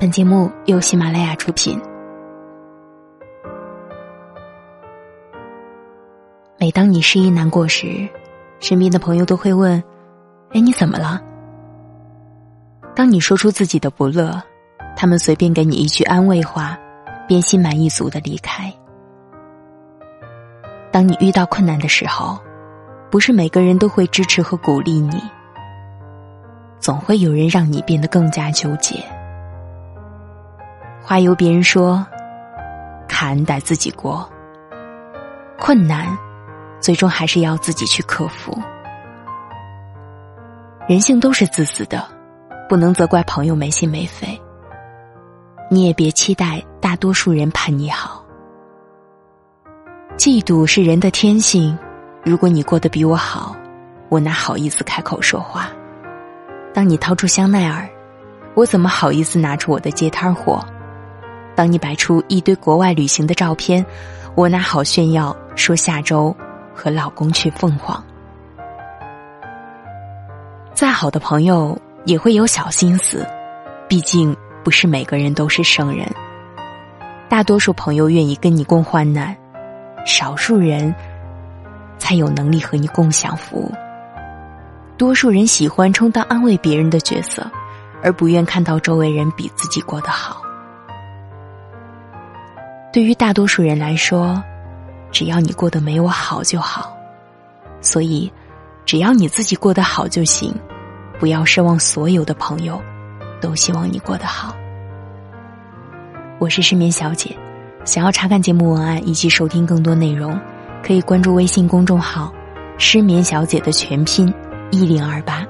本节目由喜马拉雅出品。每当你失意难过时，身边的朋友都会问：“哎，你怎么了？”当你说出自己的不乐，他们随便给你一句安慰话，便心满意足的离开。当你遇到困难的时候，不是每个人都会支持和鼓励你，总会有人让你变得更加纠结。话由别人说，坎得自己过。困难，最终还是要自己去克服。人性都是自私的，不能责怪朋友没心没肺。你也别期待大多数人盼你好。嫉妒是人的天性，如果你过得比我好，我哪好意思开口说话？当你掏出香奈儿，我怎么好意思拿出我的街摊货？当你摆出一堆国外旅行的照片，我拿好炫耀说下周和老公去凤凰？再好的朋友也会有小心思，毕竟。不是每个人都是圣人，大多数朋友愿意跟你共患难，少数人才有能力和你共享福。多数人喜欢充当安慰别人的角色，而不愿看到周围人比自己过得好。对于大多数人来说，只要你过得没我好就好，所以只要你自己过得好就行，不要奢望所有的朋友。都希望你过得好。我是失眠小姐，想要查看节目文案以及收听更多内容，可以关注微信公众号“失眠小姐”的全拼一零二八。